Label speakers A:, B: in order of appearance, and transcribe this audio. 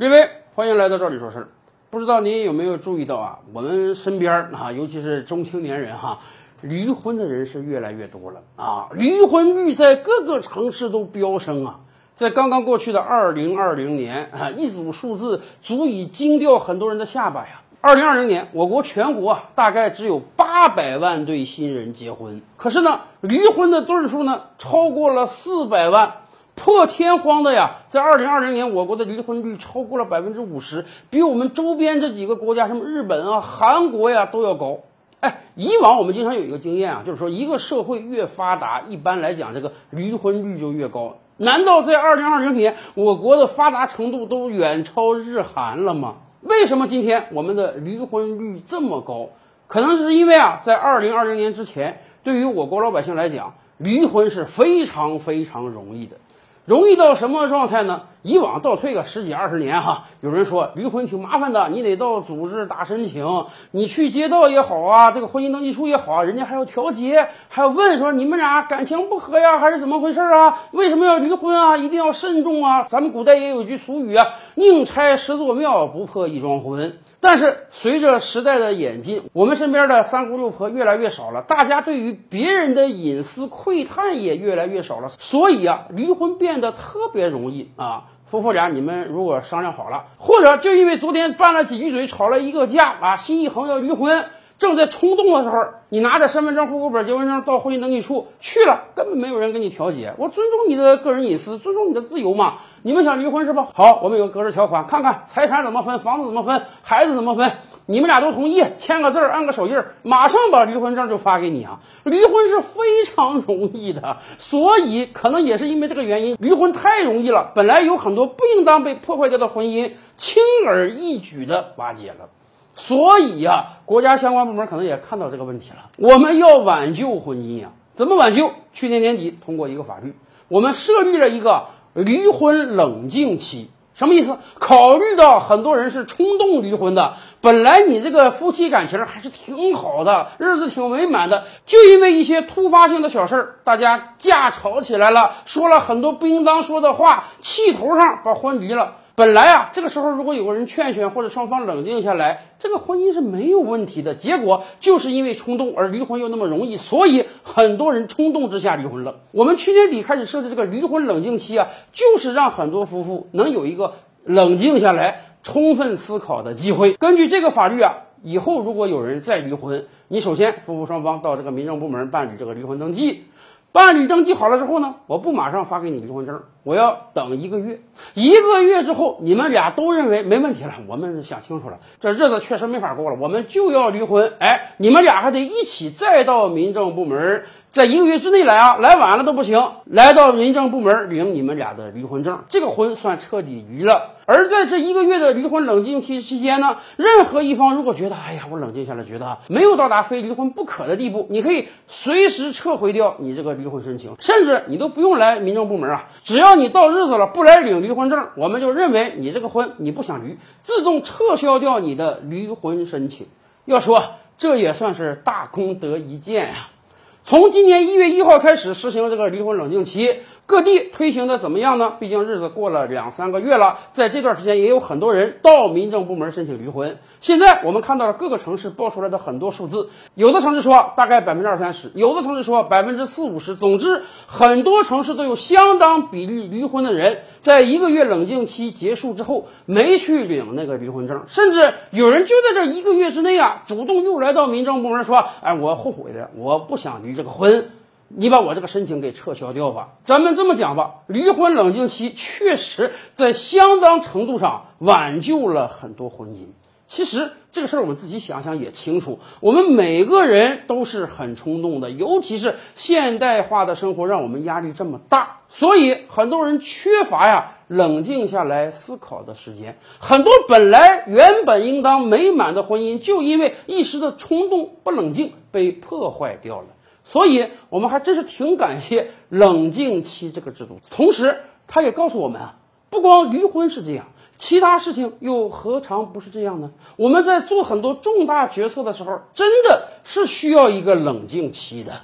A: 各位，欢迎来到这里说事儿。不知道您有没有注意到啊？我们身边啊，尤其是中青年人哈，离婚的人是越来越多了啊，离婚率在各个城市都飙升啊。在刚刚过去的二零二零年啊，一组数字足以惊掉很多人的下巴呀。二零二零年，我国全国啊，大概只有八百万对新人结婚，可是呢，离婚的对数呢，超过了四百万。破天荒的呀，在二零二零年，我国的离婚率超过了百分之五十，比我们周边这几个国家，什么日本啊、韩国呀都要高。哎，以往我们经常有一个经验啊，就是说一个社会越发达，一般来讲这个离婚率就越高。难道在二零二零年，我国的发达程度都远超日韩了吗？为什么今天我们的离婚率这么高？可能是因为啊，在二零二零年之前，对于我国老百姓来讲，离婚是非常非常容易的。容易到什么状态呢？以往倒退个十几二十年哈，有人说离婚挺麻烦的，你得到组织打申请，你去街道也好啊，这个婚姻登记处也好啊，人家还要调解，还要问说你们俩感情不和呀，还是怎么回事啊？为什么要离婚啊？一定要慎重啊！咱们古代也有句俗语啊，宁拆十座庙，不破一桩婚。但是随着时代的演进，我们身边的三姑六婆越来越少了，大家对于别人的隐私窥探也越来越少了，所以啊，离婚变得特别容易啊。夫妇俩，你们如果商量好了，或者就因为昨天拌了几句嘴，吵了一个架啊，心一横要离婚。正在冲动的时候，你拿着身份证、户口本、结婚证到婚姻登记处去了，根本没有人跟你调解。我尊重你的个人隐私，尊重你的自由嘛。你们想离婚是吧？好，我们有个格式条款，看看财产怎么分，房子怎么分，孩子怎么分。你们俩都同意，签个字儿，按个手印儿，马上把离婚证就发给你啊。离婚是非常容易的，所以可能也是因为这个原因，离婚太容易了。本来有很多不应当被破坏掉的婚姻，轻而易举的瓦解了。所以呀，国家相关部门可能也看到这个问题了。我们要挽救婚姻呀，怎么挽救？去年年底通过一个法律，我们设立了一个离婚冷静期。什么意思？考虑到很多人是冲动离婚的，本来你这个夫妻感情还是挺好的，日子挺美满的，就因为一些突发性的小事儿，大家架吵起来了，说了很多不应当说的话，气头上把婚离了。本来啊，这个时候如果有个人劝劝，或者双方冷静下来，这个婚姻是没有问题的。结果就是因为冲动而离婚又那么容易，所以很多人冲动之下离婚了。我们去年底开始设置这个离婚冷静期啊，就是让很多夫妇能有一个冷静下来、充分思考的机会。根据这个法律啊，以后如果有人再离婚，你首先夫妇双方到这个民政部门办理这个离婚登记。办理登记好了之后呢，我不马上发给你离婚证，我要等一个月。一个月之后，你们俩都认为没问题了，我们想清楚了，这日子确实没法过了，我们就要离婚。哎，你们俩还得一起再到民政部门，在一个月之内来啊，来晚了都不行。来到民政部门领你们俩的离婚证，这个婚算彻底离了。而在这一个月的离婚冷静期期间呢，任何一方如果觉得，哎呀，我冷静下来，觉得没有到达非离婚不可的地步，你可以随时撤回掉你这个离婚申请，甚至你都不用来民政部门啊，只要你到日子了不来领离婚证，我们就认为你这个婚你不想离，自动撤销掉你的离婚申请。要说这也算是大功德一件呀。从今年一月一号开始实行这个离婚冷静期。各地推行的怎么样呢？毕竟日子过了两三个月了，在这段时间也有很多人到民政部门申请离婚。现在我们看到了各个城市报出来的很多数字，有的城市说大概百分之二三十，有的城市说百分之四五十。总之，很多城市都有相当比例离婚的人，在一个月冷静期结束之后没去领那个离婚证，甚至有人就在这一个月之内啊，主动又来到民政部门说：“哎，我后悔了，我不想离这个婚。”你把我这个申请给撤销掉吧。咱们这么讲吧，离婚冷静期确实在相当程度上挽救了很多婚姻。其实这个事儿我们自己想想也清楚，我们每个人都是很冲动的，尤其是现代化的生活让我们压力这么大，所以很多人缺乏呀冷静下来思考的时间。很多本来原本应当美满的婚姻，就因为一时的冲动不冷静被破坏掉了。所以，我们还真是挺感谢冷静期这个制度。同时，他也告诉我们啊，不光离婚是这样，其他事情又何尝不是这样呢？我们在做很多重大决策的时候，真的是需要一个冷静期的。